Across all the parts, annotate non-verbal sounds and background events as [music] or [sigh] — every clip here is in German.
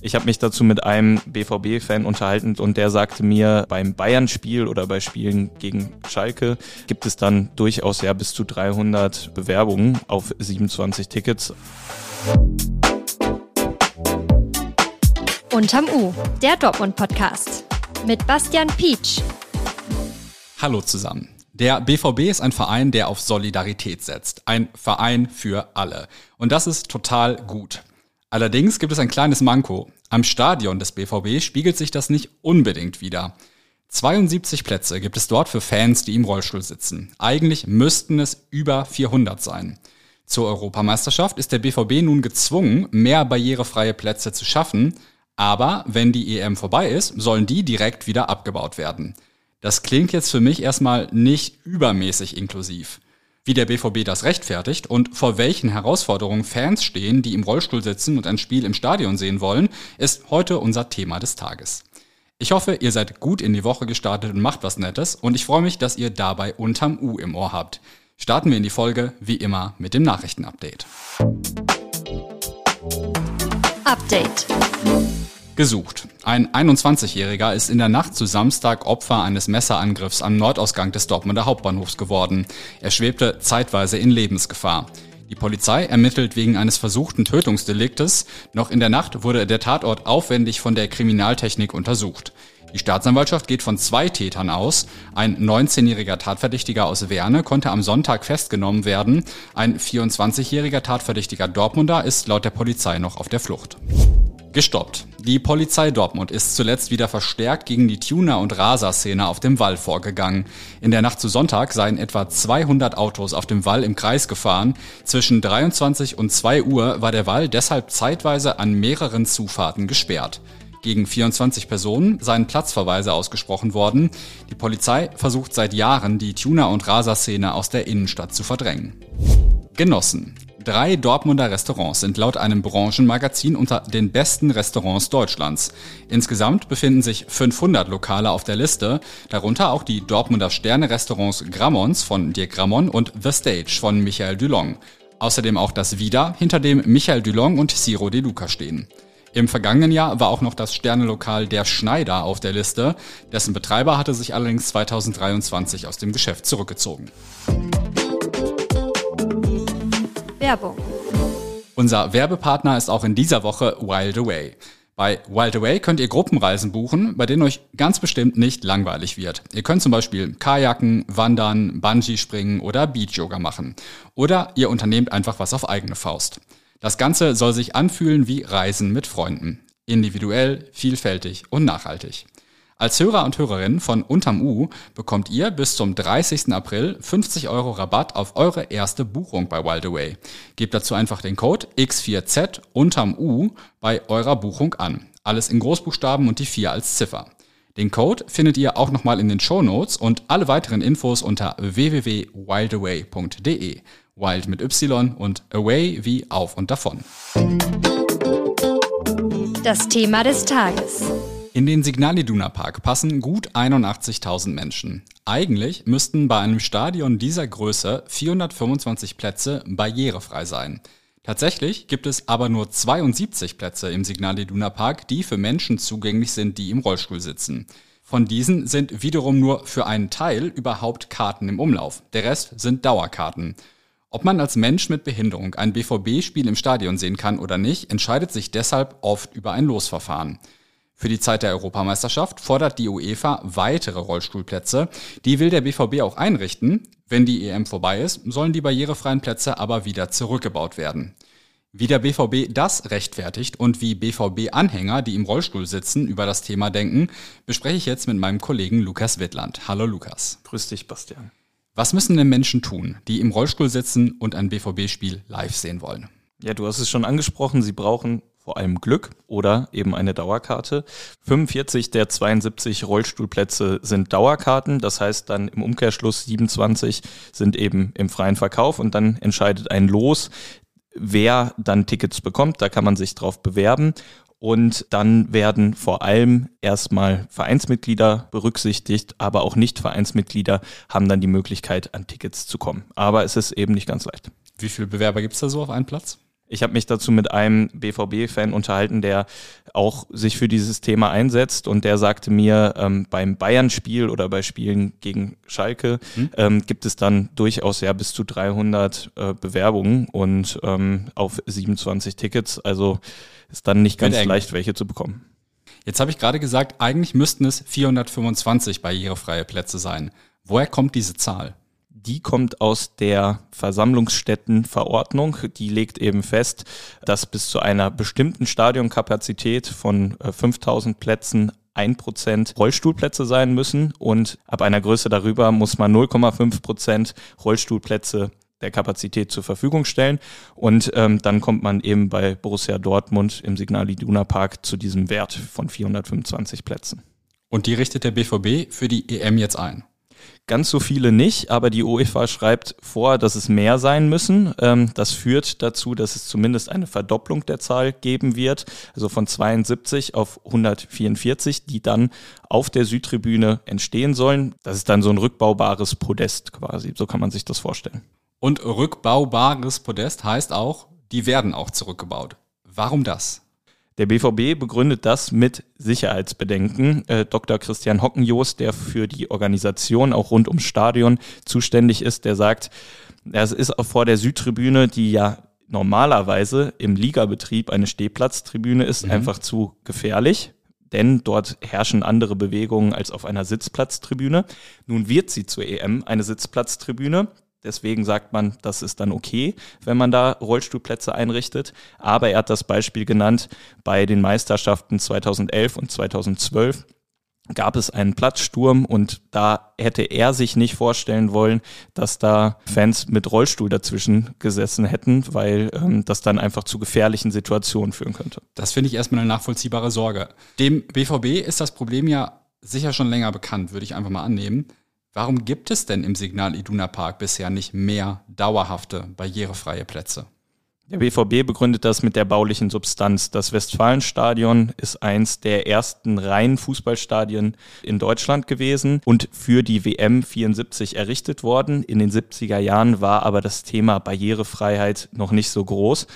Ich habe mich dazu mit einem BVB-Fan unterhalten und der sagte mir, beim Bayern-Spiel oder bei Spielen gegen Schalke gibt es dann durchaus ja bis zu 300 Bewerbungen auf 27 Tickets. Unterm U, der Dortmund-Podcast mit Bastian Pietsch. Hallo zusammen. Der BVB ist ein Verein, der auf Solidarität setzt. Ein Verein für alle. Und das ist total gut. Allerdings gibt es ein kleines Manko. Am Stadion des BVB spiegelt sich das nicht unbedingt wider. 72 Plätze gibt es dort für Fans, die im Rollstuhl sitzen. Eigentlich müssten es über 400 sein. Zur Europameisterschaft ist der BVB nun gezwungen, mehr barrierefreie Plätze zu schaffen, aber wenn die EM vorbei ist, sollen die direkt wieder abgebaut werden. Das klingt jetzt für mich erstmal nicht übermäßig inklusiv. Wie der BVB das rechtfertigt und vor welchen Herausforderungen Fans stehen, die im Rollstuhl sitzen und ein Spiel im Stadion sehen wollen, ist heute unser Thema des Tages. Ich hoffe, ihr seid gut in die Woche gestartet und macht was Nettes und ich freue mich, dass ihr dabei unterm U im Ohr habt. Starten wir in die Folge wie immer mit dem Nachrichtenupdate. Update. Gesucht. Ein 21-Jähriger ist in der Nacht zu Samstag Opfer eines Messerangriffs am Nordausgang des Dortmunder Hauptbahnhofs geworden. Er schwebte zeitweise in Lebensgefahr. Die Polizei ermittelt wegen eines versuchten Tötungsdeliktes. Noch in der Nacht wurde der Tatort aufwendig von der Kriminaltechnik untersucht. Die Staatsanwaltschaft geht von zwei Tätern aus. Ein 19-jähriger Tatverdächtiger aus Werne konnte am Sonntag festgenommen werden. Ein 24-jähriger Tatverdächtiger Dortmunder ist laut der Polizei noch auf der Flucht. Gestoppt. Die Polizei Dortmund ist zuletzt wieder verstärkt gegen die Tuner- und Raser-Szene auf dem Wall vorgegangen. In der Nacht zu Sonntag seien etwa 200 Autos auf dem Wall im Kreis gefahren. Zwischen 23 und 2 Uhr war der Wall deshalb zeitweise an mehreren Zufahrten gesperrt. Gegen 24 Personen seien Platzverweise ausgesprochen worden. Die Polizei versucht seit Jahren, die Tuner- und Raser-Szene aus der Innenstadt zu verdrängen. Genossen. Drei Dortmunder Restaurants sind laut einem Branchenmagazin unter den besten Restaurants Deutschlands. Insgesamt befinden sich 500 Lokale auf der Liste, darunter auch die Dortmunder Sterne-Restaurants Grammons von Dirk Grammon und The Stage von Michael Dulong. Außerdem auch das Vida, hinter dem Michael Dulong und Ciro De Luca stehen. Im vergangenen Jahr war auch noch das Sternelokal Der Schneider auf der Liste. Dessen Betreiber hatte sich allerdings 2023 aus dem Geschäft zurückgezogen. Werbung. Unser Werbepartner ist auch in dieser Woche Wild Away. Bei Wild Away könnt ihr Gruppenreisen buchen, bei denen euch ganz bestimmt nicht langweilig wird. Ihr könnt zum Beispiel Kajaken, Wandern, Bungee-Springen oder Beach-Yoga machen. Oder ihr unternehmt einfach was auf eigene Faust. Das Ganze soll sich anfühlen wie Reisen mit Freunden. Individuell, vielfältig und nachhaltig. Als Hörer und Hörerin von Unterm U bekommt ihr bis zum 30. April 50 Euro Rabatt auf eure erste Buchung bei Wildaway. Gebt dazu einfach den Code X4Z Unterm U bei eurer Buchung an. Alles in Großbuchstaben und die 4 als Ziffer. Den Code findet ihr auch nochmal in den Show Notes und alle weiteren Infos unter www.wildaway.de. Wild mit Y und Away wie auf und davon. Das Thema des Tages. In den Signal Iduna Park passen gut 81.000 Menschen. Eigentlich müssten bei einem Stadion dieser Größe 425 Plätze barrierefrei sein. Tatsächlich gibt es aber nur 72 Plätze im Signal Iduna Park, die für Menschen zugänglich sind, die im Rollstuhl sitzen. Von diesen sind wiederum nur für einen Teil überhaupt Karten im Umlauf. Der Rest sind Dauerkarten. Ob man als Mensch mit Behinderung ein BVB-Spiel im Stadion sehen kann oder nicht, entscheidet sich deshalb oft über ein Losverfahren. Für die Zeit der Europameisterschaft fordert die UEFA weitere Rollstuhlplätze. Die will der BVB auch einrichten. Wenn die EM vorbei ist, sollen die barrierefreien Plätze aber wieder zurückgebaut werden. Wie der BVB das rechtfertigt und wie BVB-Anhänger, die im Rollstuhl sitzen, über das Thema denken, bespreche ich jetzt mit meinem Kollegen Lukas Wittland. Hallo Lukas. Grüß dich, Bastian. Was müssen denn Menschen tun, die im Rollstuhl sitzen und ein BVB-Spiel live sehen wollen? Ja, du hast es schon angesprochen, sie brauchen vor allem Glück oder eben eine Dauerkarte. 45 der 72 Rollstuhlplätze sind Dauerkarten, das heißt dann im Umkehrschluss 27 sind eben im freien Verkauf und dann entscheidet ein Los, wer dann Tickets bekommt. Da kann man sich drauf bewerben. Und dann werden vor allem erstmal Vereinsmitglieder berücksichtigt, aber auch Nicht-Vereinsmitglieder haben dann die Möglichkeit, an Tickets zu kommen. Aber es ist eben nicht ganz leicht. Wie viele Bewerber gibt es da so auf einen Platz? Ich habe mich dazu mit einem BVB-Fan unterhalten, der auch sich für dieses Thema einsetzt und der sagte mir, ähm, beim Bayern-Spiel oder bei Spielen gegen Schalke hm? ähm, gibt es dann durchaus ja bis zu 300 äh, Bewerbungen und ähm, auf 27 Tickets. Also ist dann nicht ganz leicht, welche zu bekommen. Jetzt habe ich gerade gesagt, eigentlich müssten es 425 barrierefreie Plätze sein. Woher kommt diese Zahl? Die kommt aus der Versammlungsstättenverordnung. Die legt eben fest, dass bis zu einer bestimmten Stadionkapazität von 5000 äh, Plätzen 1% Rollstuhlplätze sein müssen und ab einer Größe darüber muss man 0,5% Rollstuhlplätze der Kapazität zur Verfügung stellen. Und ähm, dann kommt man eben bei Borussia Dortmund im Signal Iduna Park zu diesem Wert von 425 Plätzen. Und die richtet der BVB für die EM jetzt ein? Ganz so viele nicht, aber die UEFA schreibt vor, dass es mehr sein müssen. Ähm, das führt dazu, dass es zumindest eine Verdopplung der Zahl geben wird, also von 72 auf 144, die dann auf der Südtribüne entstehen sollen. Das ist dann so ein rückbaubares Podest quasi, so kann man sich das vorstellen. Und rückbaubares Podest heißt auch, die werden auch zurückgebaut. Warum das? Der BVB begründet das mit Sicherheitsbedenken. Äh, Dr. Christian Hockenjost, der für die Organisation auch rund ums Stadion zuständig ist, der sagt, es ist auch vor der Südtribüne, die ja normalerweise im Ligabetrieb eine Stehplatztribüne ist, mhm. einfach zu gefährlich. Denn dort herrschen andere Bewegungen als auf einer Sitzplatztribüne. Nun wird sie zur EM eine Sitzplatztribüne. Deswegen sagt man, das ist dann okay, wenn man da Rollstuhlplätze einrichtet. Aber er hat das Beispiel genannt, bei den Meisterschaften 2011 und 2012 gab es einen Platzsturm und da hätte er sich nicht vorstellen wollen, dass da Fans mit Rollstuhl dazwischen gesessen hätten, weil ähm, das dann einfach zu gefährlichen Situationen führen könnte. Das finde ich erstmal eine nachvollziehbare Sorge. Dem BVB ist das Problem ja sicher schon länger bekannt, würde ich einfach mal annehmen. Warum gibt es denn im Signal Iduna Park bisher nicht mehr dauerhafte, barrierefreie Plätze? Der BVB begründet das mit der baulichen Substanz. Das Westfalenstadion ist eins der ersten reinen Fußballstadien in Deutschland gewesen und für die WM 74 errichtet worden. In den 70er Jahren war aber das Thema Barrierefreiheit noch nicht so groß.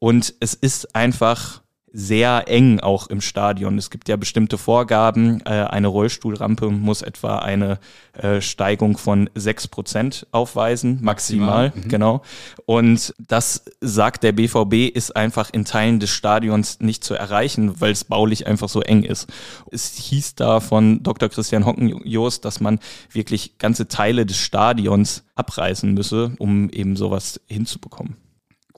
Und es ist einfach sehr eng auch im Stadion. Es gibt ja bestimmte Vorgaben. Äh, eine Rollstuhlrampe muss etwa eine äh, Steigung von sechs Prozent aufweisen, maximal, maximal. Mhm. genau. Und das sagt der BVB, ist einfach in Teilen des Stadions nicht zu erreichen, weil es baulich einfach so eng ist. Es hieß da von Dr. Christian Hockenjost, dass man wirklich ganze Teile des Stadions abreißen müsse, um eben sowas hinzubekommen.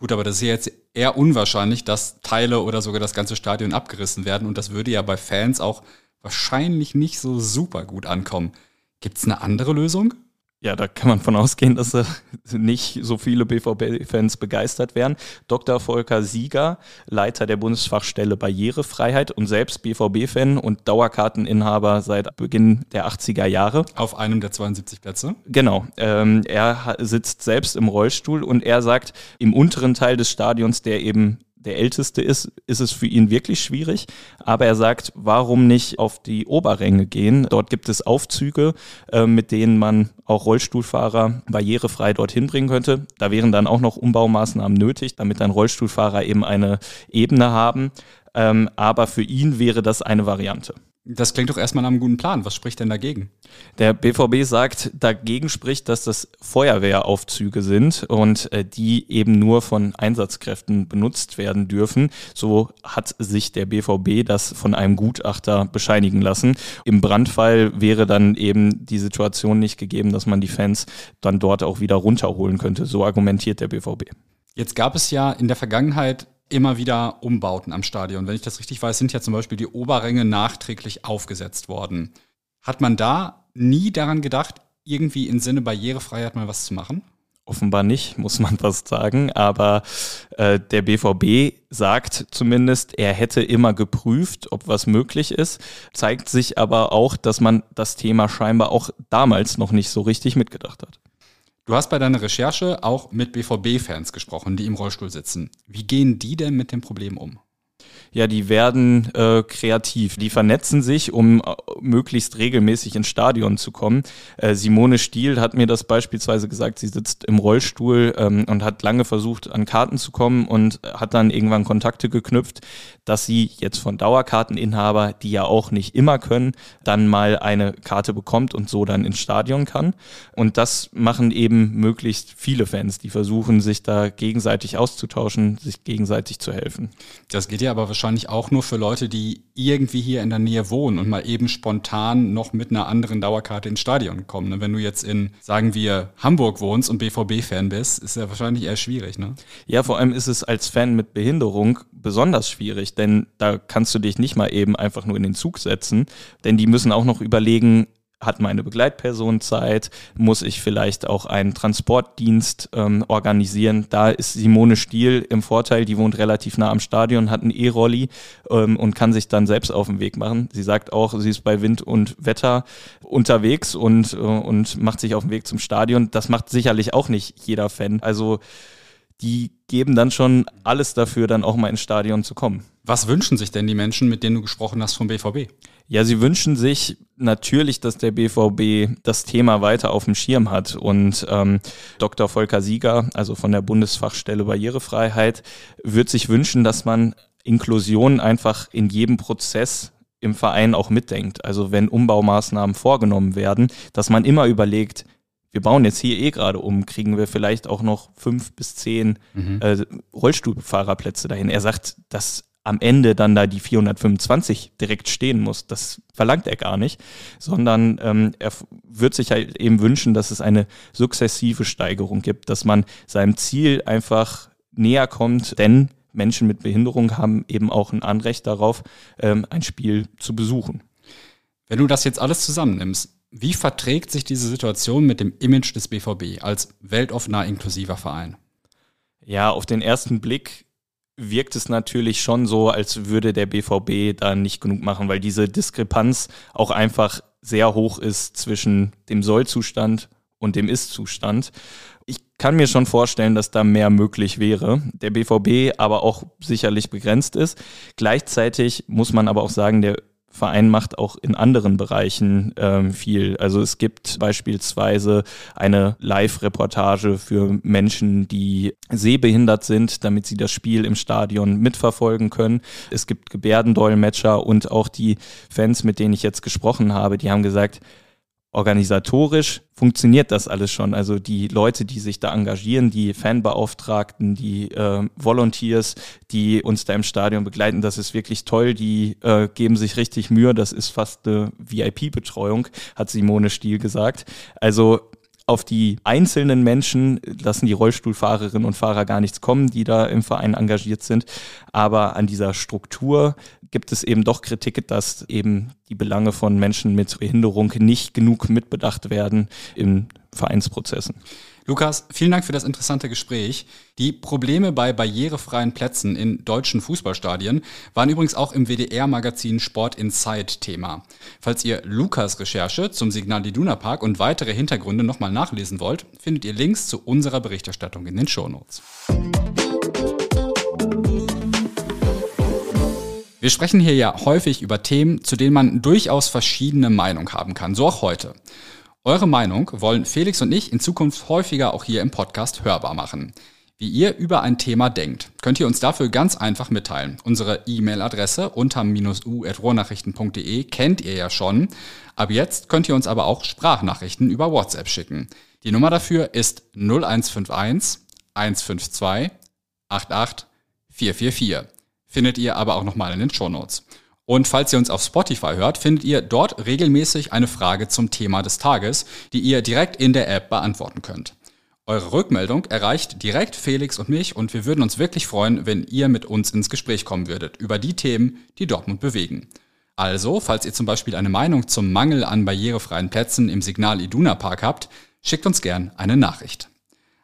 Gut, aber das ist ja jetzt eher unwahrscheinlich, dass Teile oder sogar das ganze Stadion abgerissen werden. Und das würde ja bei Fans auch wahrscheinlich nicht so super gut ankommen. Gibt es eine andere Lösung? Ja, da kann man von ausgehen, dass äh, nicht so viele BVB-Fans begeistert werden. Dr. Volker Sieger, Leiter der Bundesfachstelle Barrierefreiheit und selbst BVB-Fan und Dauerkarteninhaber seit Beginn der 80er Jahre. Auf einem der 72 Plätze? Genau. Ähm, er sitzt selbst im Rollstuhl und er sagt, im unteren Teil des Stadions, der eben der Älteste ist, ist es für ihn wirklich schwierig. Aber er sagt, warum nicht auf die Oberränge gehen? Dort gibt es Aufzüge, äh, mit denen man auch Rollstuhlfahrer barrierefrei dorthin bringen könnte. Da wären dann auch noch Umbaumaßnahmen nötig, damit dann Rollstuhlfahrer eben eine Ebene haben. Ähm, aber für ihn wäre das eine Variante. Das klingt doch erstmal nach einem guten Plan. Was spricht denn dagegen? Der BVB sagt, dagegen spricht, dass das Feuerwehraufzüge sind und äh, die eben nur von Einsatzkräften benutzt werden dürfen. So hat sich der BVB das von einem Gutachter bescheinigen lassen. Im Brandfall wäre dann eben die Situation nicht gegeben, dass man die Fans dann dort auch wieder runterholen könnte. So argumentiert der BVB. Jetzt gab es ja in der Vergangenheit immer wieder Umbauten am Stadion. Wenn ich das richtig weiß, sind ja zum Beispiel die Oberränge nachträglich aufgesetzt worden. Hat man da nie daran gedacht, irgendwie im Sinne Barrierefreiheit mal was zu machen? Offenbar nicht, [laughs] muss man fast sagen. Aber äh, der BVB sagt zumindest, er hätte immer geprüft, ob was möglich ist. Zeigt sich aber auch, dass man das Thema scheinbar auch damals noch nicht so richtig mitgedacht hat. Du hast bei deiner Recherche auch mit BVB-Fans gesprochen, die im Rollstuhl sitzen. Wie gehen die denn mit dem Problem um? Ja, die werden äh, kreativ. Die vernetzen sich, um äh, möglichst regelmäßig ins Stadion zu kommen. Äh, Simone Stiel hat mir das beispielsweise gesagt. Sie sitzt im Rollstuhl ähm, und hat lange versucht, an Karten zu kommen und hat dann irgendwann Kontakte geknüpft, dass sie jetzt von Dauerkarteninhaber, die ja auch nicht immer können, dann mal eine Karte bekommt und so dann ins Stadion kann. Und das machen eben möglichst viele Fans, die versuchen, sich da gegenseitig auszutauschen, sich gegenseitig zu helfen. Das geht ja aber wahrscheinlich auch nur für Leute, die irgendwie hier in der Nähe wohnen und mal eben spontan noch mit einer anderen Dauerkarte ins Stadion kommen. Ne? Wenn du jetzt in, sagen wir, Hamburg wohnst und BVB-Fan bist, ist ja wahrscheinlich eher schwierig, ne? Ja, vor allem ist es als Fan mit Behinderung besonders schwierig, denn da kannst du dich nicht mal eben einfach nur in den Zug setzen, denn die müssen auch noch überlegen, hat meine Begleitperson Zeit? Muss ich vielleicht auch einen Transportdienst ähm, organisieren? Da ist Simone Stiel im Vorteil, die wohnt relativ nah am Stadion, hat einen E-Rolli ähm, und kann sich dann selbst auf den Weg machen. Sie sagt auch, sie ist bei Wind und Wetter unterwegs und, äh, und macht sich auf den Weg zum Stadion. Das macht sicherlich auch nicht jeder Fan. Also die geben dann schon alles dafür, dann auch mal ins Stadion zu kommen. Was wünschen sich denn die Menschen, mit denen du gesprochen hast vom BVB? Ja, sie wünschen sich natürlich, dass der BVB das Thema weiter auf dem Schirm hat. Und ähm, Dr. Volker Sieger, also von der Bundesfachstelle Barrierefreiheit, wird sich wünschen, dass man Inklusion einfach in jedem Prozess im Verein auch mitdenkt. Also wenn Umbaumaßnahmen vorgenommen werden, dass man immer überlegt, wir bauen jetzt hier eh gerade um, kriegen wir vielleicht auch noch fünf bis zehn mhm. äh, Rollstuhlfahrerplätze dahin. Er sagt, dass am Ende dann da die 425 direkt stehen muss. Das verlangt er gar nicht, sondern ähm, er wird sich halt eben wünschen, dass es eine sukzessive Steigerung gibt, dass man seinem Ziel einfach näher kommt, denn Menschen mit Behinderung haben eben auch ein Anrecht darauf, ähm, ein Spiel zu besuchen. Wenn du das jetzt alles zusammennimmst, wie verträgt sich diese Situation mit dem Image des BVB als weltoffener, inklusiver Verein? Ja, auf den ersten Blick wirkt es natürlich schon so, als würde der BVB da nicht genug machen, weil diese Diskrepanz auch einfach sehr hoch ist zwischen dem Sollzustand und dem Ist-Zustand. Ich kann mir schon vorstellen, dass da mehr möglich wäre. Der BVB aber auch sicherlich begrenzt ist. Gleichzeitig muss man aber auch sagen, der Verein macht auch in anderen Bereichen ähm, viel. Also es gibt beispielsweise eine Live-Reportage für Menschen, die sehbehindert sind, damit sie das Spiel im Stadion mitverfolgen können. Es gibt Gebärdendolmetscher und auch die Fans, mit denen ich jetzt gesprochen habe, die haben gesagt, organisatorisch funktioniert das alles schon. Also die Leute, die sich da engagieren, die Fanbeauftragten, die äh, Volunteers, die uns da im Stadion begleiten, das ist wirklich toll. Die äh, geben sich richtig Mühe. Das ist fast eine VIP-Betreuung, hat Simone Stiel gesagt. Also auf die einzelnen Menschen lassen die Rollstuhlfahrerinnen und Fahrer gar nichts kommen, die da im Verein engagiert sind. Aber an dieser Struktur gibt es eben doch Kritik, dass eben die Belange von Menschen mit Behinderung nicht genug mitbedacht werden in Vereinsprozessen. Lukas, vielen Dank für das interessante Gespräch. Die Probleme bei barrierefreien Plätzen in deutschen Fußballstadien waren übrigens auch im WDR-Magazin Sport Insight Thema. Falls ihr Lukas Recherche zum Signal Iduna Park und weitere Hintergründe nochmal nachlesen wollt, findet ihr Links zu unserer Berichterstattung in den Shownotes. Wir sprechen hier ja häufig über Themen, zu denen man durchaus verschiedene Meinungen haben kann, so auch heute. Eure Meinung wollen Felix und ich in Zukunft häufiger auch hier im Podcast hörbar machen. Wie ihr über ein Thema denkt, könnt ihr uns dafür ganz einfach mitteilen. Unsere E-Mail-Adresse unter-u.rohrnachrichten.de kennt ihr ja schon. Ab jetzt könnt ihr uns aber auch Sprachnachrichten über WhatsApp schicken. Die Nummer dafür ist 0151 152 88 444 findet ihr aber auch nochmal in den Show Notes. Und falls ihr uns auf Spotify hört, findet ihr dort regelmäßig eine Frage zum Thema des Tages, die ihr direkt in der App beantworten könnt. Eure Rückmeldung erreicht direkt Felix und mich und wir würden uns wirklich freuen, wenn ihr mit uns ins Gespräch kommen würdet über die Themen, die Dortmund bewegen. Also, falls ihr zum Beispiel eine Meinung zum Mangel an barrierefreien Plätzen im Signal Iduna Park habt, schickt uns gern eine Nachricht.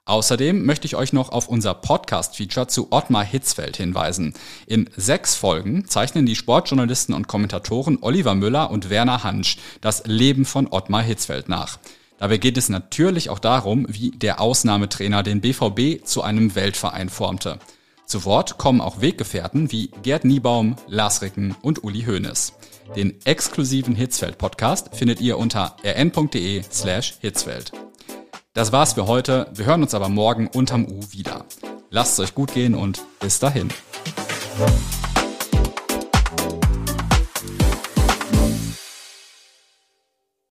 Außerdem möchte ich euch noch auf unser Podcast-Feature zu Ottmar Hitzfeld hinweisen. In sechs Folgen zeichnen die Sportjournalisten und Kommentatoren Oliver Müller und Werner Hansch das Leben von Ottmar Hitzfeld nach. Dabei geht es natürlich auch darum, wie der Ausnahmetrainer den BVB zu einem Weltverein formte. Zu Wort kommen auch Weggefährten wie Gerd Niebaum, Lars Ricken und Uli Hoeneß. Den exklusiven Hitzfeld-Podcast findet ihr unter rn.de slash hitzfeld. Das war's für heute. Wir hören uns aber morgen unterm U wieder. Lasst es euch gut gehen und bis dahin.